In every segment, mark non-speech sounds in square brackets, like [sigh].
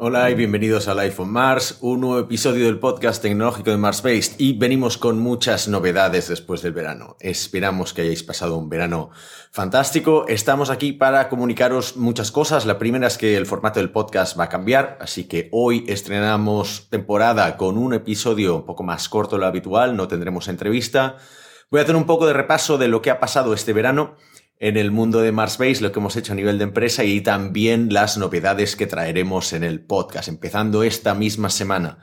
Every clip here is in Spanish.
Hola y bienvenidos al iPhone Mars, un nuevo episodio del podcast tecnológico de Mars Based y venimos con muchas novedades después del verano. Esperamos que hayáis pasado un verano fantástico. Estamos aquí para comunicaros muchas cosas. La primera es que el formato del podcast va a cambiar, así que hoy estrenamos temporada con un episodio un poco más corto de lo habitual, no tendremos entrevista. Voy a hacer un poco de repaso de lo que ha pasado este verano en el mundo de Marsbase, lo que hemos hecho a nivel de empresa y también las novedades que traeremos en el podcast, empezando esta misma semana.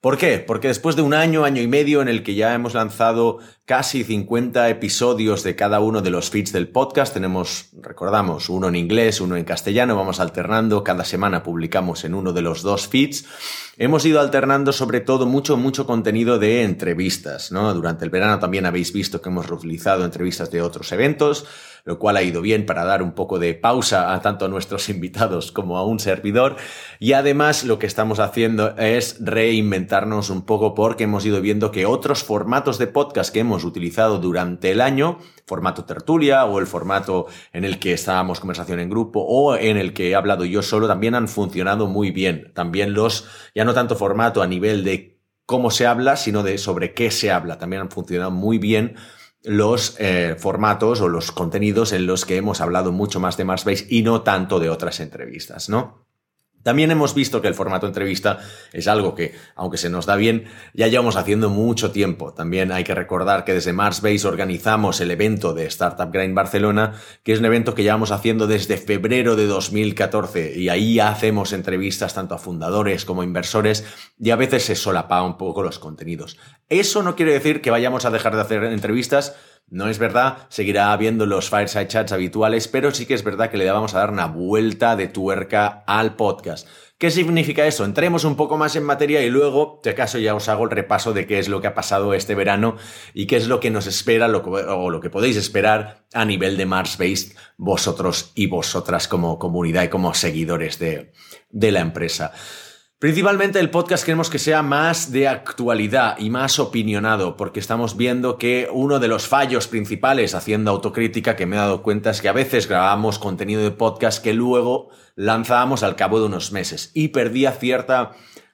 ¿Por qué? Porque después de un año, año y medio en el que ya hemos lanzado casi 50 episodios de cada uno de los feeds del podcast, tenemos, recordamos, uno en inglés, uno en castellano, vamos alternando, cada semana publicamos en uno de los dos feeds. Hemos ido alternando sobre todo mucho, mucho contenido de entrevistas, ¿no? Durante el verano también habéis visto que hemos reutilizado entrevistas de otros eventos lo cual ha ido bien para dar un poco de pausa a tanto a nuestros [laughs] invitados como a un servidor. Y además lo que estamos haciendo es reinventarnos un poco porque hemos ido viendo que otros formatos de podcast que hemos utilizado durante el año, formato tertulia o el formato en el que estábamos conversación en grupo o en el que he hablado yo solo, también han funcionado muy bien. También los, ya no tanto formato a nivel de cómo se habla, sino de sobre qué se habla. También han funcionado muy bien los eh, formatos o los contenidos en los que hemos hablado mucho más de Marsbase y no tanto de otras entrevistas, ¿no? También hemos visto que el formato entrevista es algo que, aunque se nos da bien, ya llevamos haciendo mucho tiempo. También hay que recordar que desde Marsbase organizamos el evento de Startup Grind Barcelona, que es un evento que llevamos haciendo desde febrero de 2014 y ahí hacemos entrevistas tanto a fundadores como a inversores y a veces se solapa un poco los contenidos. Eso no quiere decir que vayamos a dejar de hacer entrevistas, no es verdad, seguirá habiendo los fireside chats habituales, pero sí que es verdad que le vamos a dar una vuelta de tuerca al podcast. ¿Qué significa eso? Entremos un poco más en materia y luego, de acaso, ya os hago el repaso de qué es lo que ha pasado este verano y qué es lo que nos espera o lo que podéis esperar a nivel de Mars Based vosotros y vosotras como comunidad y como seguidores de, de la empresa. Principalmente el podcast queremos que sea más de actualidad y más opinionado, porque estamos viendo que uno de los fallos principales haciendo autocrítica que me he dado cuenta es que a veces grabamos contenido de podcast que luego lanzábamos al cabo de unos meses y perdía cierta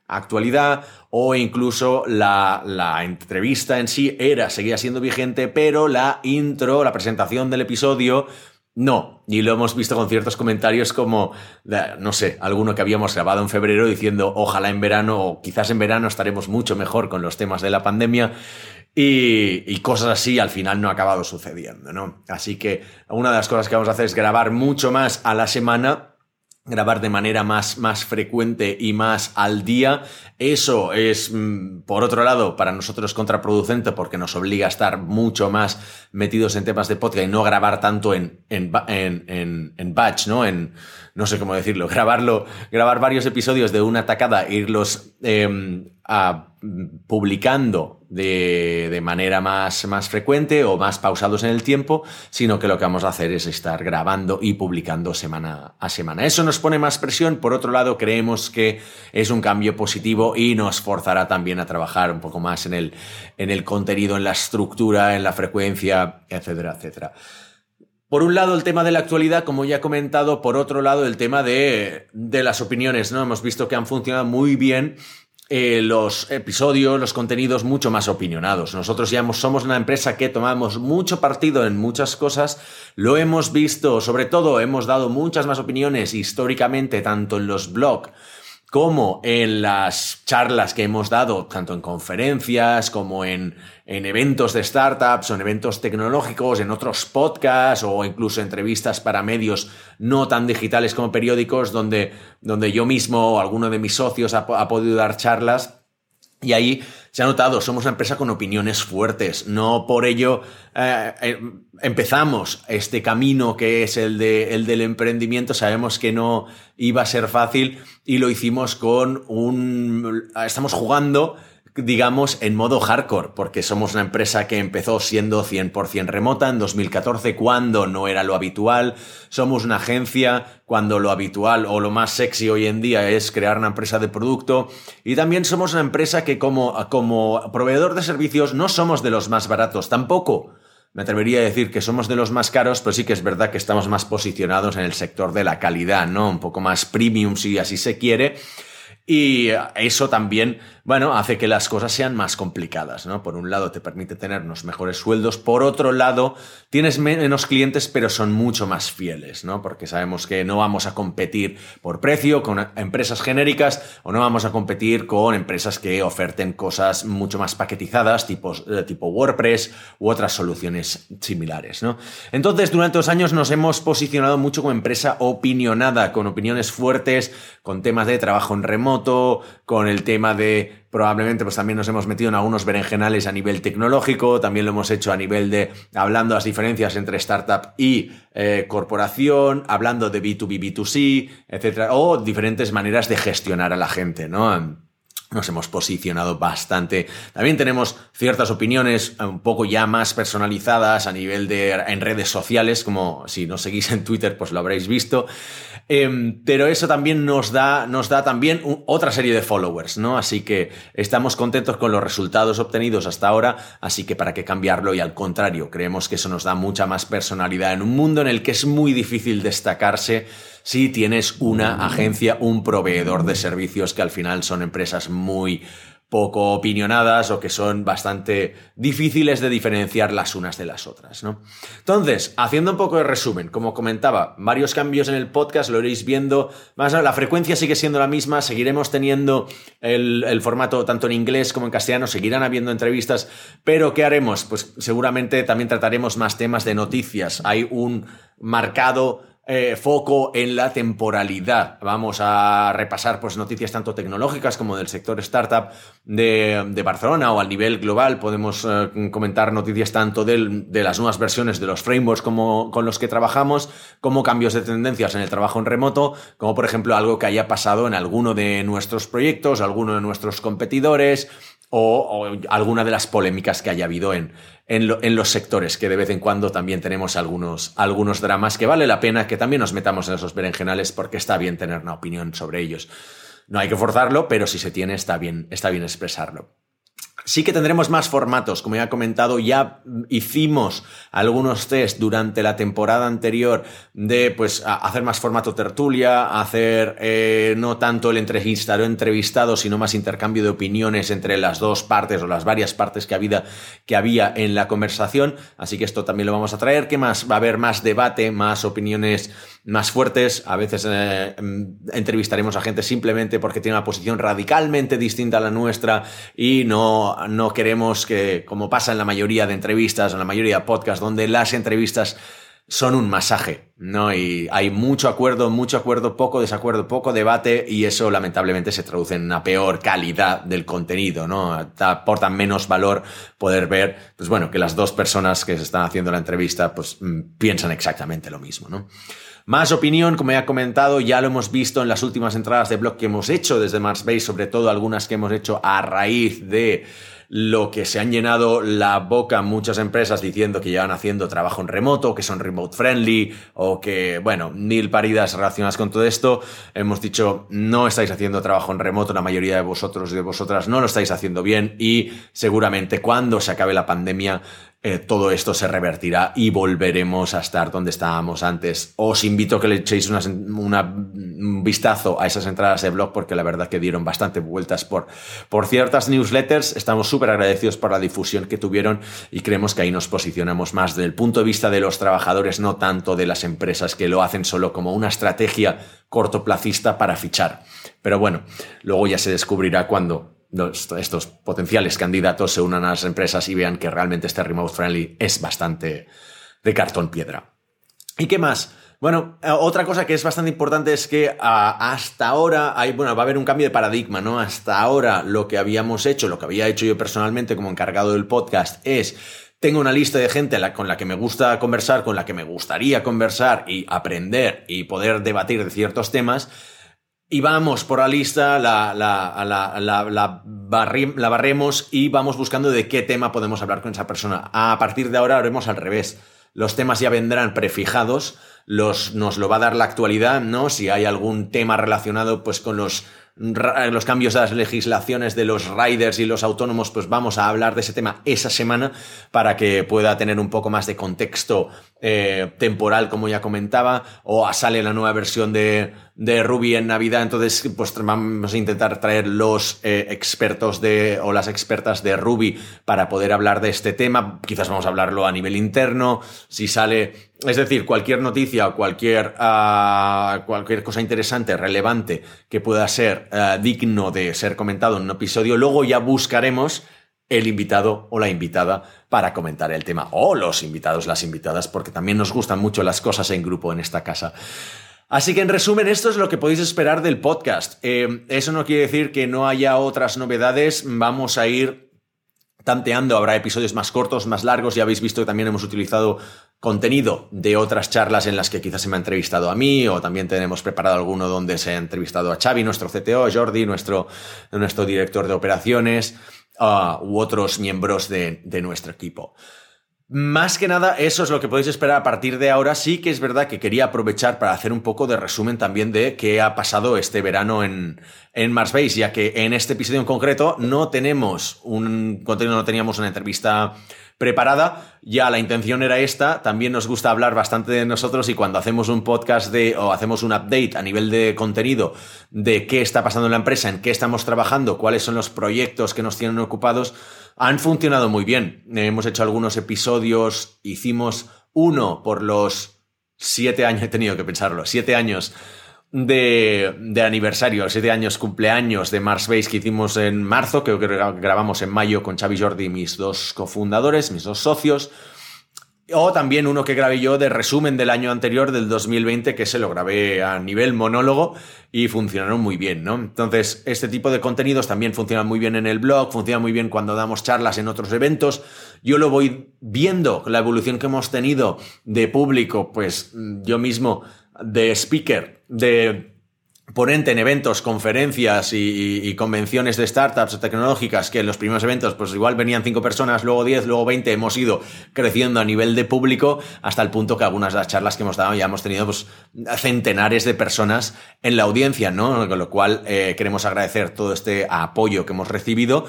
actualidad o incluso la, la, entrevista en sí era, seguía siendo vigente, pero la intro, la presentación del episodio no, y lo hemos visto con ciertos comentarios como, no sé, alguno que habíamos grabado en febrero diciendo ojalá en verano o quizás en verano estaremos mucho mejor con los temas de la pandemia y, y, cosas así al final no ha acabado sucediendo, ¿no? Así que una de las cosas que vamos a hacer es grabar mucho más a la semana grabar de manera más, más frecuente y más al día. Eso es, mm, por otro lado, para nosotros contraproducente porque nos obliga a estar mucho más metidos en temas de podcast y no grabar tanto en, en, en, en batch, ¿no? En, no sé cómo decirlo, [laughs] grabarlo, grabar varios episodios de una tacada, irlos em, publicando de, de, manera más, más frecuente o más pausados en el tiempo, sino que lo que vamos a hacer es estar grabando y publicando semana a semana. Eso nos pone más presión, por otro lado creemos que es un cambio positivo y nos forzará también a trabajar un poco más en el, en el contenido, en la estructura, en la frecuencia, etcétera, etcétera. Por un lado, el tema de la actualidad, como ya he comentado, por otro lado, el tema de, de las opiniones, ¿no? Hemos visto que han funcionado muy bien eh, los episodios, los contenidos mucho más opinionados. Nosotros ya somos una empresa que tomamos mucho partido en muchas cosas, lo hemos visto, sobre todo hemos dado muchas más opiniones históricamente, tanto en los blogs como en las charlas que hemos dado, tanto en conferencias como en, en, eventos de startups o en eventos tecnológicos, en otros podcasts o incluso entrevistas para medios no tan digitales como periódicos, donde, donde yo mismo o alguno de mis socios ha, ha podido dar charlas y ahí se ha notado, somos una empresa con opiniones fuertes. No por ello eh, eh, empezamos este camino que es el, de, el del emprendimiento. Sabemos que no iba a ser fácil y lo hicimos con un... Estamos jugando digamos, en modo hardcore, porque somos una empresa que empezó siendo 100% remota en 2014, cuando no era lo habitual. Somos una agencia cuando lo habitual o lo más sexy hoy en día es crear una empresa de producto. Y también somos una empresa que como, como proveedor de servicios no somos de los más baratos, tampoco. Me atrevería a decir que somos de los más caros, pero sí que es verdad que estamos más posicionados en el sector de la calidad, ¿no? Un poco más premium, si así se quiere. Y eso también bueno, hace que las cosas sean más complicadas, ¿no? Por un lado te permite tener unos mejores sueldos, por otro lado tienes menos clientes pero son mucho más fieles, ¿no? Porque sabemos que no vamos a competir por precio con empresas genéricas o no vamos a competir con empresas que oferten cosas mucho más paquetizadas, tipo, eh, tipo WordPress u otras soluciones similares, ¿no? Entonces, durante los años nos hemos posicionado mucho como empresa opinionada, con opiniones fuertes, con temas de trabajo en remoto, con el tema de probablemente pues también nos hemos metido en algunos berenjenales a nivel tecnológico, también lo hemos hecho a nivel de hablando las diferencias entre startup y eh, corporación, hablando de B2B, B2C, etcétera, o diferentes maneras de gestionar a la gente, ¿no? Nos hemos posicionado bastante. También tenemos ciertas opiniones un poco ya más personalizadas a nivel de en redes sociales, como si nos seguís en Twitter, pues lo habréis visto. Em, pero eso también nos da, nos da también otra serie de followers, ¿no? Así que estamos contentos con los resultados obtenidos hasta ahora, así que para qué cambiarlo y al contrario, creemos que eso nos da mucha más personalidad en un mundo en el que es muy difícil destacarse si tienes una agencia, un proveedor de servicios que al final son empresas muy poco opinionadas o que son bastante difíciles de diferenciar las unas de las otras, ¿no? Entonces, haciendo un poco de resumen, como comentaba, varios cambios en el podcast, lo iréis viendo, más la frecuencia sigue siendo la misma, seguiremos teniendo el, el formato tanto en inglés como en castellano, seguirán habiendo entrevistas, pero ¿qué haremos? Pues seguramente también trataremos más temas de noticias. Hay un marcado eh, foco en la temporalidad. Vamos a repasar pues, noticias tanto tecnológicas como del sector startup de, Barcelona o al nivel global. Podemos eh, comentar noticias tanto de las nuevas versiones de los frameworks como, con los que trabajamos, como cambios de tendencias en el trabajo en remoto, como por ejemplo algo que haya pasado en alguno de nuestros proyectos, alguno de nuestros competidores o, alguna de las polémicas que haya habido en, en, los sectores, que de vez en cuando también tenemos algunos, algunos dramas que vale la pena que también nos metamos en esos berenjenales porque está bien tener una opinión sobre ellos. No hay que forzarlo, pero si se tiene está bien, está bien expresarlo. Sí que tendremos más formatos, como ya he comentado, ya hicimos algunos test durante la temporada anterior de pues hacer más formato tertulia, hacer eh, no tanto el entrevistado entrevistado, sino más intercambio de opiniones entre las dos partes o las varias partes que había, que había en la conversación. Así que esto también lo vamos a traer. ¿Qué más? Va a haber más debate, más opiniones más fuertes. A veces eh, entrevistaremos a gente simplemente porque tiene una posición radicalmente distinta a la nuestra y no no, queremos que, como pasa en la mayoría de entrevistas, en la mayoría de podcasts, donde las entrevistas son un masaje, ¿no? Y hay mucho acuerdo, mucho acuerdo, poco desacuerdo, poco debate y eso lamentablemente se traduce en una peor calidad del contenido, ¿no? Aporta menos valor poder ver, pues bueno, que las dos personas que se están haciendo la entrevista, pues mm, piensan exactamente lo mismo, ¿no? Más opinión, como ya he comentado, ya lo hemos visto en las últimas entradas de blog que hemos hecho desde Marsbase, sobre todo algunas que hemos hecho a raíz de lo que se han llenado la boca muchas empresas diciendo que llevan haciendo trabajo en remoto, que son remote friendly o que, bueno, mil paridas relacionadas con todo esto. Hemos dicho, no estáis haciendo trabajo en remoto, la mayoría de vosotros y de vosotras no lo estáis haciendo bien y seguramente cuando se acabe la pandemia eh, todo esto se revertirá y volveremos a estar donde estábamos antes. Os invito a que le echéis un vistazo a esas entradas de blog porque la verdad que dieron bastante vueltas por, por ciertas newsletters. Estamos súper agradecidos por la difusión que tuvieron y creemos que ahí nos posicionamos más desde el punto de vista de los trabajadores, no tanto de las empresas que lo hacen solo como una estrategia cortoplacista para fichar. Pero bueno, luego ya se descubrirá cuando estos potenciales candidatos se unan a las empresas y vean que realmente este remote friendly es bastante de cartón piedra. ¿Y qué más? Bueno, eh, otra cosa que es bastante importante es que ah, hasta ahora hay, bueno, va a haber un cambio de paradigma, ¿no? Hasta ahora lo que habíamos hecho, lo que había hecho yo personalmente como encargado del podcast es tengo una lista de gente con la que me gusta conversar, con la que me gustaría conversar y aprender y poder debatir de ciertos temas y vamos por la lista, la, la, la, la, barremos y vamos buscando de qué tema podemos hablar con esa persona. A partir de ahora haremos al revés. Los temas ya vendrán prefijados, los, nos lo va a dar la actualidad, ¿no? Si hay algún tema relacionado pues con los los cambios de las legislaciones de los riders y los autónomos, pues vamos a hablar de ese tema esa semana para que pueda tener un poco más de contexto eh, temporal, como ya comentaba, o sale la nueva versión de, de Ruby en Navidad, entonces pues vamos a intentar traer los eh, expertos de o las expertas de Ruby para poder hablar de este tema, quizás vamos a hablarlo a nivel interno, si sale, es decir, cualquier noticia o cualquier, uh, cualquier cosa interesante, relevante que pueda ser uh, digno de ser comentado en un episodio, luego ya buscaremos el invitado o la invitada para comentar el tema, o los invitados, las invitadas, porque también nos gustan mucho las cosas en grupo en esta casa. Así que en resumen, esto es lo que podéis esperar del podcast. Eh, eso no quiere decir que no haya otras novedades. Vamos a ir tanteando, habrá episodios más cortos, más largos. Ya habéis visto que también hemos utilizado contenido de otras charlas en las que quizás se me ha entrevistado a mí, o también tenemos preparado alguno donde se ha entrevistado a Xavi, nuestro CTO, Jordi, nuestro, nuestro director de operaciones, uh, u otros miembros de, de nuestro equipo. Más que nada, eso es lo que podéis esperar a partir de ahora. Sí que es verdad que quería aprovechar para hacer un poco de resumen también de qué ha pasado este verano en, en Mars Base, ya que en este episodio en concreto no tenemos un contenido, no teníamos una entrevista preparada. Ya la intención era esta. También nos gusta hablar bastante de nosotros y cuando hacemos un podcast de o hacemos un update a nivel de contenido de qué está pasando en la empresa, en qué estamos trabajando, cuáles son los proyectos que nos tienen ocupados, han funcionado muy bien. Hemos hecho algunos episodios, hicimos uno por los siete años, [laughs] he tenido que pensarlo, siete años de, aniversario, siete años cumpleaños de Mars Base que hicimos en marzo, que grabamos en mayo con Xavi Jordi, mis dos cofundadores, mis dos socios. O también uno que grabé yo de resumen del año anterior, del 2020, que se lo grabé a nivel monólogo y funcionaron muy bien, ¿no? Entonces, este tipo de contenidos también funcionan muy bien en el blog, funciona muy bien cuando damos charlas en otros eventos. Yo lo voy viendo, la evolución que hemos tenido de público, pues yo mismo de speaker, de ponente en eventos, conferencias y, convenciones de startups tecnológicas, que en los primeros eventos pues igual venían 5 personas, luego 10, luego 20, hemos ido creciendo a nivel de público hasta el punto que algunas de las charlas que hemos dado ya hemos tenido pues, centenares de personas en la audiencia, ¿no? Con lo cual eh, queremos agradecer todo este apoyo que hemos recibido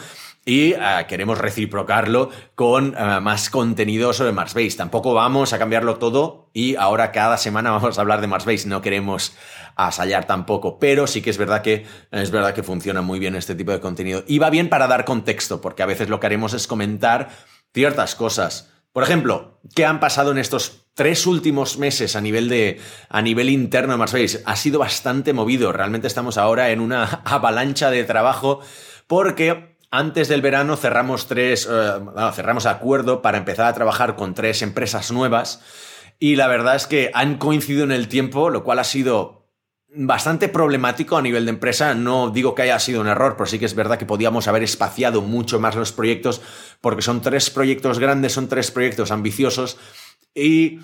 y uh, queremos reciprocarlo con uh, más contenido sobre Marsbase. Tampoco vamos a cambiarlo todo y ahora cada semana [laughs] vamos a hablar de Marsbase. No queremos asallar tampoco, pero sí que es verdad que es verdad que funciona muy bien este tipo de contenido y va bien para dar contexto, porque a veces lo que haremos es comentar ciertas cosas. Por ejemplo, ¿qué han pasado en estos tres últimos meses a nivel de a nivel interno de Marsbase? Ha sido bastante movido. Realmente estamos ahora en una [laughs] avalancha de trabajo porque antes del verano cerramos tres, eh, cerramos acuerdo para empezar a trabajar con tres empresas nuevas y la verdad es que han coincidido en el tiempo, lo cual ha sido bastante problemático a nivel de empresa. No digo que haya sido un error, pero sí que es verdad que podíamos haber espaciado mucho más los proyectos porque son tres proyectos grandes, son tres proyectos ambiciosos y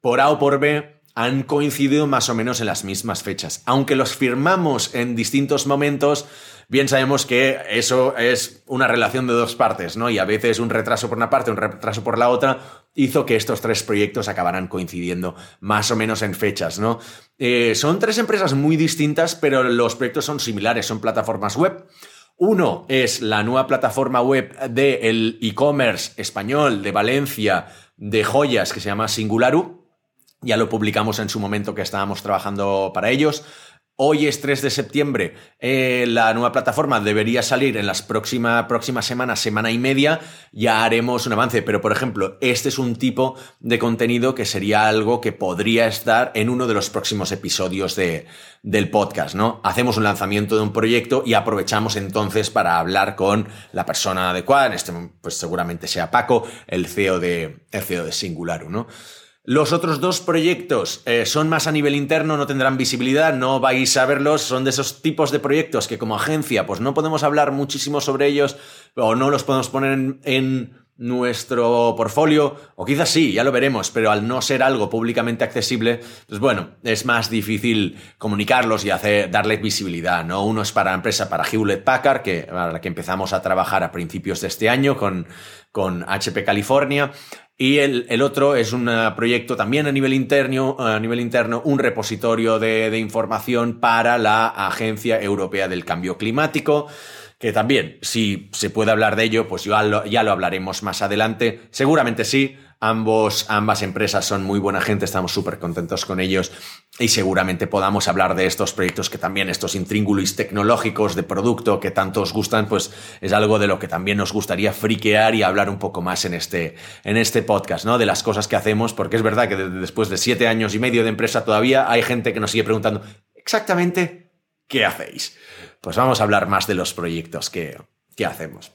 por A o por B han coincidido más o menos en las mismas fechas. Aunque los firmamos en distintos momentos, bien sabemos que eso es una relación de dos partes, ¿no? Y a veces un retraso por una parte, un retraso por la otra, hizo que estos tres proyectos acabaran coincidiendo más o menos en fechas, ¿no? Eh, son tres empresas muy distintas, pero los proyectos son similares, son plataformas web. Uno es la nueva plataforma web del e-commerce español de Valencia de joyas que se llama Singularu. Ya lo publicamos en su momento que estábamos trabajando para ellos. Hoy es 3 de septiembre, eh, la nueva plataforma debería salir en las próximas semanas, semana y media, ya haremos un avance, pero por ejemplo, este es un tipo de contenido que sería algo que podría estar en uno de los próximos episodios de, del podcast, ¿no? Hacemos un lanzamiento de un proyecto y aprovechamos entonces para hablar con la persona adecuada, en este pues seguramente sea Paco, el CEO de, el CEO de Singularu, ¿no? Los otros dos proyectos eh, son más a nivel interno, no tendrán visibilidad, no vais a verlos, son de esos tipos de proyectos que como agencia pues no podemos hablar muchísimo sobre ellos o no los podemos poner en, nuestro portfolio, o quizás sí, ya lo veremos, pero al no ser algo públicamente accesible, pues bueno, es más difícil comunicarlos y hacer, darles visibilidad, ¿no? Uno es para la empresa, para Hewlett Packard, que, para la que empezamos a trabajar a principios de este año con, con HP California, y el, otro es un eh, proyecto también a nivel interno, a nivel interno un repositorio de, de información para la Agencia Europea del Cambio Climático que también, si se puede hablar de ello, pues ya ya lo hablaremos más adelante. Seguramente sí, ambos, ambas empresas son muy buena gente, estamos súper contentos con ellos y seguramente podamos hablar de estos proyectos que también, estos intríngulis tecnológicos de producto que tanto os gustan, pues es algo de lo que también nos gustaría friquear y hablar un poco más en este, en este podcast, ¿no? De las cosas que hacemos, porque es verdad que después de siete años y medio de empresa todavía hay gente que nos sigue preguntando exactamente qué hacéis pues vamos a hablar más de los proyectos que, hacemos.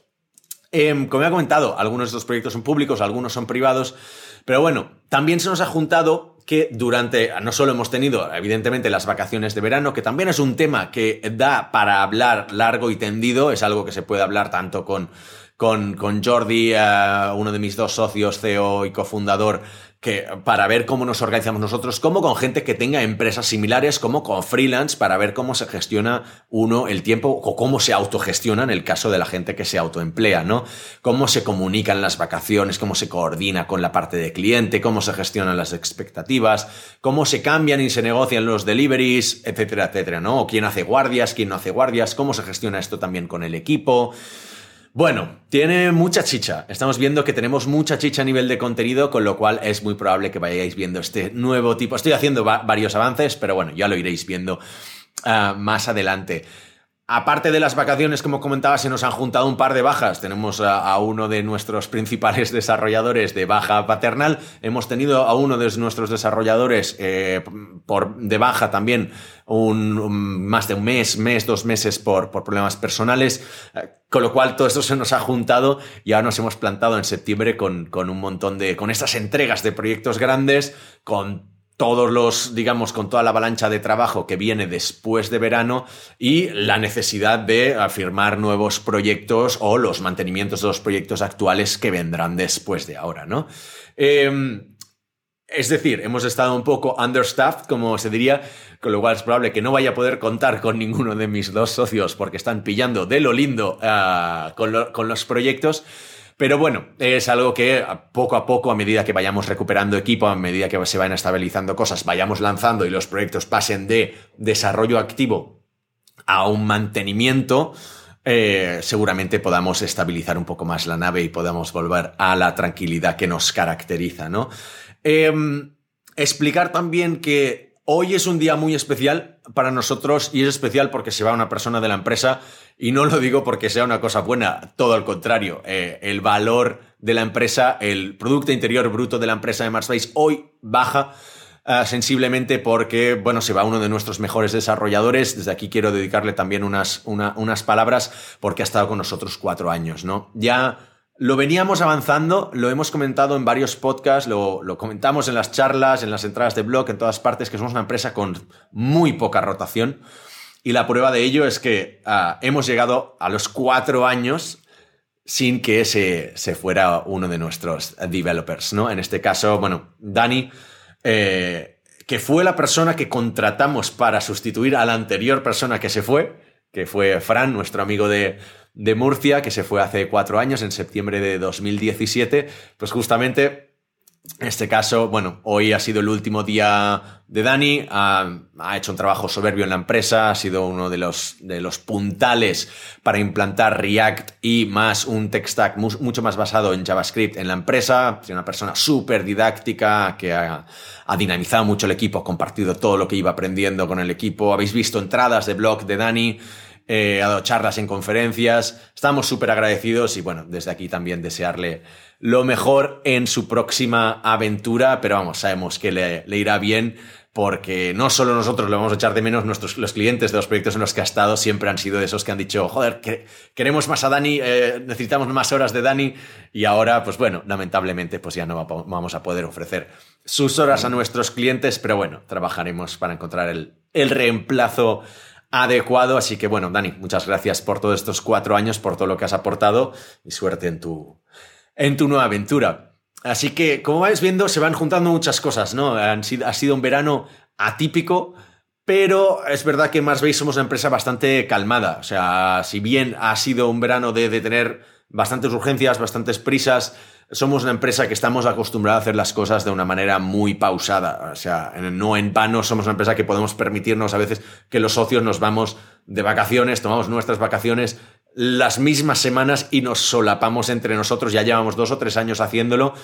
Em, como he comentado, algunos de estos proyectos son públicos, algunos son privados, pero bueno, también se nos ha juntado que durante, no solo hemos tenido, evidentemente, las vacaciones de verano, que también es un tema que da para hablar largo y tendido, es algo que se puede hablar tanto con, con, Jordi, eh, uno de mis dos socios, CEO y cofundador, que para ver cómo nos organizamos nosotros, como con gente que tenga empresas similares, como con freelance, para ver cómo se gestiona uno el tiempo o cómo se autogestiona en el caso de la gente que se autoemplea, ¿no? Cómo se comunican las vacaciones, cómo se coordina con la parte de cliente, cómo se gestionan las expectativas, cómo se cambian y se negocian los deliveries, etcétera, etcétera, ¿no? O quién hace guardias, quién no hace guardias, cómo se gestiona esto también con el equipo. Bueno, tiene mucha chicha. Estamos viendo que tenemos mucha chicha a nivel de contenido, con lo cual es muy probable que vayáis viendo este nuevo tipo. Estoy haciendo varios avances, pero bueno, ya lo iréis viendo ah, más adelante. Aparte de las vacaciones, como comentaba, se nos han juntado un par de bajas. Tenemos a, uno de nuestros principales [laughs] desarrolladores de baja paternal. Hemos tenido a uno de nuestros desarrolladores eh, por, de baja también un, más de un mes, mes, dos meses por, por problemas personales. Eh, con lo cual todo esto se nos ha juntado y ahora nos hemos plantado en septiembre con, con un montón de, con estas entregas de proyectos grandes, con todos los, digamos, con toda la avalancha de trabajo que viene después de verano y la necesidad de afirmar nuevos proyectos o los mantenimientos de los proyectos actuales que vendrán después de ahora, ¿no? Em, es decir, hemos estado un poco understaffed, como se diría, con lo cual es probable que no vaya a poder contar con ninguno de mis dos socios porque están pillando de lo lindo ah, con, con los proyectos. Pero bueno, es algo que poco a poco, a medida que vayamos recuperando equipo, a medida que se vayan estabilizando cosas, vayamos lanzando y los proyectos pasen de desarrollo activo a un mantenimiento, eh, seguramente podamos estabilizar un poco más la nave y podamos volver a la tranquilidad que nos caracteriza, ¿no? Em, explicar también que Hoy es un día muy especial para nosotros y es especial porque se va una persona de la empresa y no lo digo porque sea una cosa buena, todo al contrario. Eh, el valor de la empresa, el Producto Interior Bruto de la empresa de Marspace hoy baja eh, sensiblemente porque, bueno, se va uno de nuestros mejores desarrolladores. Desde aquí quiero dedicarle también unas, unas palabras porque ha estado con nosotros cuatro años, ¿no? Ya lo veníamos avanzando, lo hemos comentado en varios podcasts, lo, comentamos en las charlas, en las entradas de blog, en todas partes, que somos una empresa con muy poca rotación. Y la prueba de ello es que ah, hemos llegado a los cuatro años sin que se, se, fuera uno de nuestros developers, ¿no? En este caso, bueno, Dani, eh, que fue la persona que contratamos para sustituir a la anterior persona que se fue, que fue Fran, nuestro amigo de, de Murcia, que se fue hace cuatro años, en septiembre de 2017, pues justamente en este caso, bueno, hoy ha sido el último día de Dani, ha, hecho un trabajo soberbio en la empresa, ha sido uno de los, de los puntales para implantar React y más un tech stack mucho más basado en JavaScript en la empresa, es una persona súper didáctica que ha, ha, dinamizado mucho el equipo, ha compartido todo lo que iba aprendiendo con el equipo, habéis visto entradas de blog de Dani, eh, ha dado charlas en conferencias. Estamos súper agradecidos y bueno, desde aquí también desearle lo mejor en su próxima aventura, pero vamos, sabemos que le, irá bien porque no solo nosotros lo vamos a echar de menos, nuestros, los clientes de los proyectos en los que ha estado siempre han sido de esos que han dicho, joder, que, queremos más a Dani, eh, necesitamos más horas de Dani y ahora, pues bueno, lamentablemente pues ya no vamos a poder ofrecer sus horas a nuestros clientes, pero bueno, trabajaremos para encontrar el, el reemplazo adecuado. Así que bueno, Dani, muchas gracias por todos estos cuatro años, por todo lo que has aportado y suerte en tu, en tu nueva aventura. Así que, como vais viendo, se van juntando muchas cosas, ¿no? ha sido un verano atípico, pero es verdad que en Mars somos una empresa bastante calmada. O sea, si bien ha sido un verano de tener bastantes urgencias, bastantes prisas, somos una empresa que estamos acostumbrados a hacer las cosas de una manera muy pausada. O sea, no en vano somos una empresa que podemos permitirnos a veces que los socios nos vamos de vacaciones, tomamos nuestras vacaciones las mismas semanas y nos solapamos entre nosotros. Ya llevamos dos o tres años haciéndolo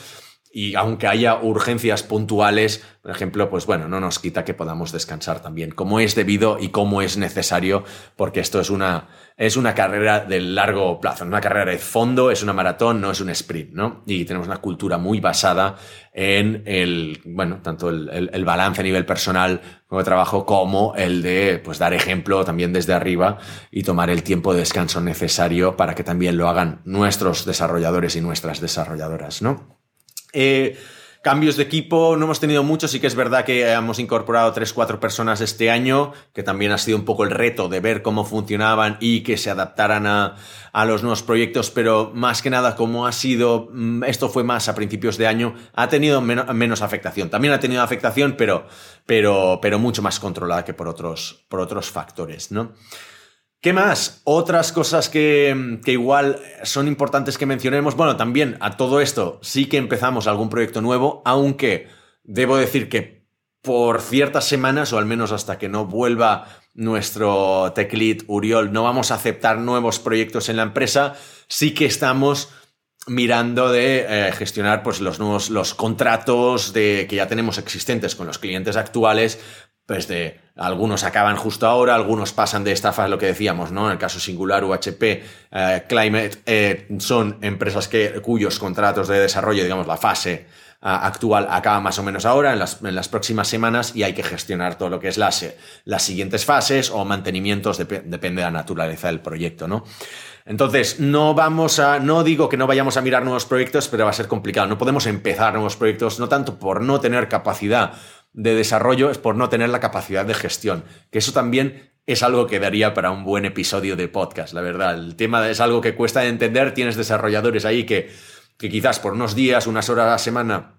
y aunque haya urgencias puntuales, por ejemplo, pues bueno, no nos quita que podamos descansar también, como es debido y como es necesario, porque esto es una, es una carrera de largo plazo, una carrera de fondo, es una maratón, no es un sprint, ¿no? Y tenemos una cultura muy basada en el, bueno, tanto el, balance a nivel personal como de trabajo, como el de, pues, dar ejemplo también desde arriba y tomar el tiempo de descanso necesario para que también lo hagan nuestros desarrolladores y nuestras desarrolladoras, ¿no? Eh, cambios de equipo no hemos tenido muchos, sí que es verdad que hemos incorporado 3-4 personas este año, que también ha sido un poco el reto de ver cómo funcionaban y que se adaptaran a, los nuevos proyectos, pero más que nada como ha sido, mm, esto fue más a principios de año, ha tenido menos afectación. También ha tenido afectación, pero, pero, pero mucho más controlada que por otros, por otros factores, ¿no? ¿Qué más? Otras cosas que, igual son importantes que mencionemos. Bueno, también a todo esto sí que empezamos algún proyecto nuevo, aunque debo decir que por ciertas semanas, o al menos hasta que no vuelva nuestro tech lead Uriol, no vamos a aceptar nuevos proyectos en la empresa. Sí que estamos mirando de eh, gestionar pues, los nuevos los contratos de, que ya tenemos existentes con los clientes actuales pues de algunos acaban justo ahora, algunos pasan de esta fase, lo que decíamos, ¿no? En el caso singular, UHP, eh, Climate, eh, son empresas que, cuyos contratos de desarrollo, digamos, la fase ah, actual acaba más o menos ahora, en las, en las, próximas semanas, y hay que gestionar todo lo que es las, las siguientes fases o mantenimientos, depende de la naturaleza del proyecto, ¿no? Entonces, no vamos a, no digo que no vayamos a mirar nuevos proyectos, pero va a ser complicado. No podemos empezar nuevos proyectos, no tanto por no tener capacidad de desarrollo es por no tener la capacidad de gestión, que eso también es algo que daría para un buen episodio de podcast, la verdad. El tema es algo que cuesta entender, tienes desarrolladores ahí que, que quizás por unos días, unas horas a la semana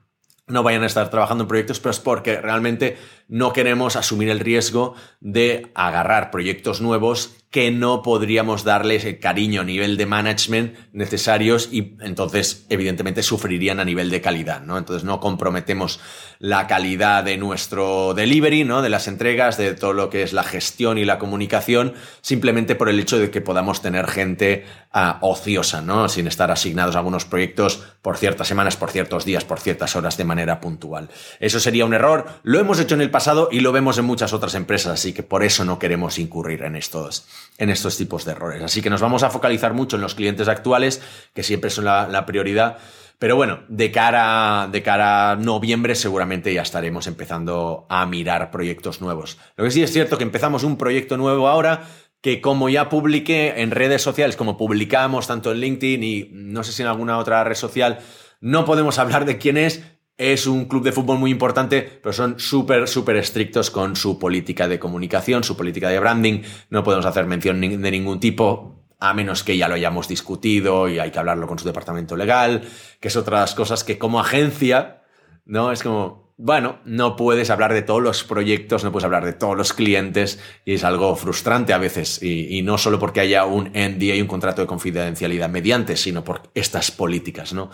no vayan a estar trabajando en proyectos, pero es porque realmente no queremos asumir el riesgo de agarrar proyectos nuevos que no podríamos darles el cariño a nivel de management necesarios y entonces evidentemente sufrirían a nivel de calidad, ¿no? Entonces no comprometemos la calidad de nuestro delivery, ¿no? De las entregas, de todo lo que es la gestión y la comunicación, simplemente por el hecho de que podamos tener gente ah, ociosa, ¿no? Sin estar asignados a algunos proyectos por ciertas semanas, por ciertos días, por ciertas horas de manera puntual. Eso sería un error. Lo hemos hecho en el pasado y lo vemos en muchas otras empresas, así que por eso no queremos incurrir en estos en estos tipos de errores. Así que nos vamos a focalizar mucho en los clientes actuales, que siempre son la, prioridad. Pero bueno, de cara, de cara a noviembre seguramente ya estaremos empezando a mirar proyectos nuevos. Lo que sí es cierto que empezamos un proyecto nuevo ahora, que como ya publiqué en redes sociales, como publicamos tanto en LinkedIn y no sé si en alguna otra red social, no podemos [laughs] hablar de quién es, es un club de fútbol muy importante, pero son súper, súper estrictos con su política de comunicación, su política de branding. No podemos hacer mención de ningún tipo, a menos que ya lo hayamos discutido y hay que hablarlo con su departamento legal, que es otras cosas que como agencia, ¿no? Es como, bueno, no puedes hablar de todos los proyectos, no puedes hablar de todos los clientes y es algo frustrante a veces. Y, no solo porque haya un NDA y un contrato de confidencialidad mediante, sino por estas políticas, ¿no?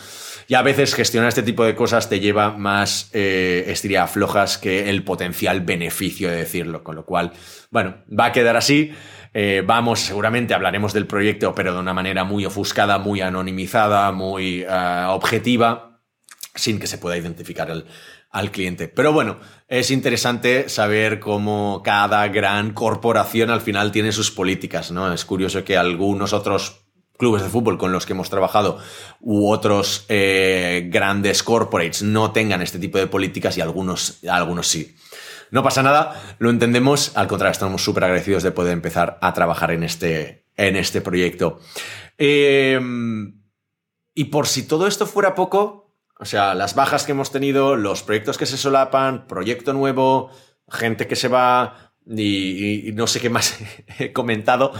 Y a veces gestionar este tipo de cosas te lleva más eh, estiria flojas que el potencial beneficio de decirlo. Con lo cual, bueno, va a quedar así. Eh, vamos, seguramente hablaremos del proyecto, pero de una manera muy ofuscada, muy anonimizada, muy eh, objetiva, sin que se pueda identificar el, al cliente. Pero bueno, es interesante saber cómo cada gran corporación al final tiene sus políticas, ¿no? Es curioso que algunos otros clubes de fútbol con los que hemos trabajado u otros eh, grandes corporates no tengan este tipo de políticas y algunos, algunos sí. No pasa nada, lo entendemos, al contrario, estamos súper agradecidos de poder empezar a trabajar en este, en este proyecto. Em, y por si todo esto fuera poco, o sea, las bajas que hemos tenido, los proyectos que se solapan, proyecto nuevo, gente que se va y, no sé qué más [laughs] he comentado.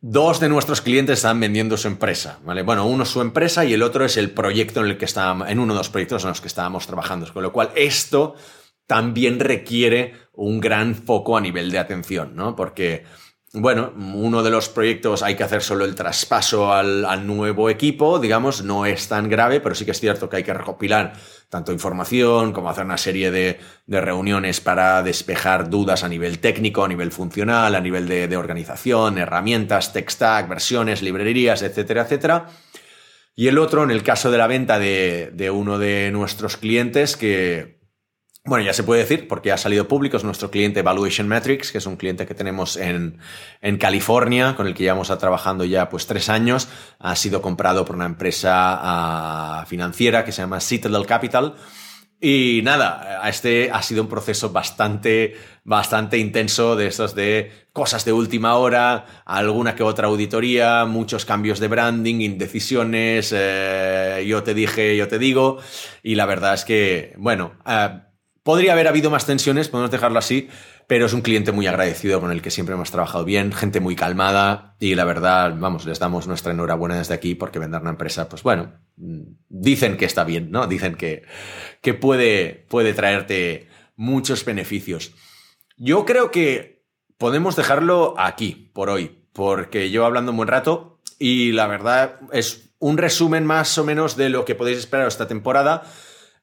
dos de nuestros clientes están vendiendo su empresa, ¿vale? Bueno, uno es su empresa y el otro es el proyecto en el que estábamos, en uno de los proyectos en los que estábamos trabajando, con lo cual esto también requiere un gran foco a nivel de atención, ¿no? Porque bueno, uno de los proyectos hay que hacer solo el traspaso al, nuevo equipo, digamos, no es tan grave, pero sí que es cierto que hay que recopilar tanto información como hacer una serie de, reuniones para despejar dudas a nivel técnico, a nivel funcional, a nivel de, organización, herramientas, tech stack, versiones, librerías, etcétera, etcétera. Y el otro, en el caso de la venta de uno de nuestros clientes que bueno, ya se puede decir, porque ha salido público, es nuestro cliente Valuation Metrics, que es un cliente que tenemos en, en California, con el que llevamos trabajando ya pues tres años. Ha sido comprado por una empresa uh, financiera que se llama Citadel Capital. Y nada, este ha sido un proceso bastante, bastante intenso de estos de cosas de última hora, alguna que otra auditoría, muchos cambios de branding, indecisiones, eh, yo te dije, yo te digo, y la verdad es que, bueno, uh, Podría haber habido más tensiones, podemos dejarlo así, pero es un cliente muy agradecido con el que siempre hemos trabajado bien, gente muy calmada y la verdad, vamos, les damos nuestra enhorabuena desde aquí porque vender una empresa, pues bueno, dicen que está bien, ¿no? Dicen que, que puede, puede traerte muchos beneficios. Yo creo que podemos dejarlo aquí por hoy, porque yo hablando un buen rato y la verdad es un resumen más o menos de lo que podéis esperar esta temporada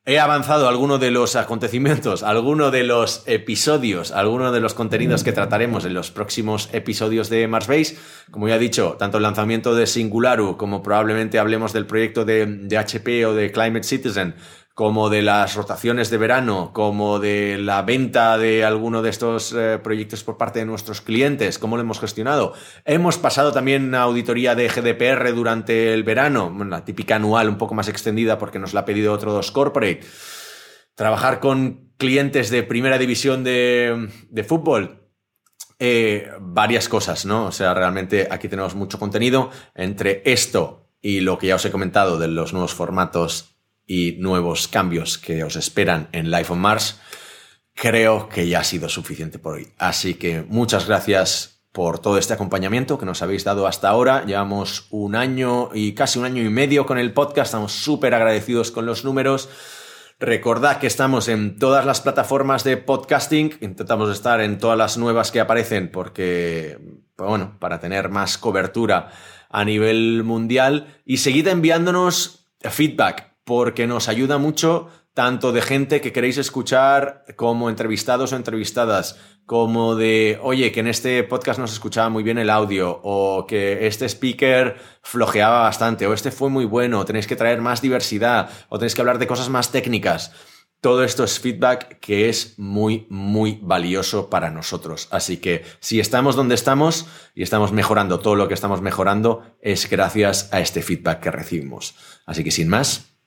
he avanzado alguno de los acontecimientos, alguno de los episodios, alguno de los contenidos que trataremos en los próximos episodios de Mars Base. Como ya he dicho, tanto el lanzamiento de Singularu como probablemente hablemos del proyecto de, de HP o de Climate Citizen, como de las rotaciones de verano, como de la venta de alguno de estos eh, proyectos por parte de nuestros clientes, cómo lo hemos gestionado. Hemos pasado también una auditoría de GDPR durante el verano, la típica anual un poco más extendida porque nos la ha pedido otro dos corporate. Trabajar con clientes de primera división de, fútbol, eh, varias cosas, ¿no? O sea, realmente aquí tenemos mucho contenido entre esto y lo que ya os he comentado de los nuevos formatos y nuevos cambios que os esperan en Life on Mars, creo que ya ha sido suficiente por hoy. Así que muchas gracias por todo este acompañamiento que nos habéis dado hasta ahora. Llevamos un año y casi un año y medio con el podcast. Estamos súper agradecidos con los números. Recordad que estamos en todas las plataformas de podcasting. Intentamos estar en todas las nuevas que aparecen porque, bueno, para tener más cobertura a nivel mundial. Y seguid enviándonos feedback porque nos ayuda mucho tanto de gente que queréis escuchar como entrevistados o entrevistadas, como de, oye, que en este podcast nos escuchaba muy bien el audio, o que este speaker flojeaba bastante, o este fue muy bueno, tenéis que traer más diversidad, o tenéis que hablar de cosas más técnicas. Todo esto es feedback que es muy, muy valioso para nosotros. Así que si estamos donde estamos y estamos mejorando todo lo que estamos mejorando, es gracias a este feedback que recibimos. Así que sin más,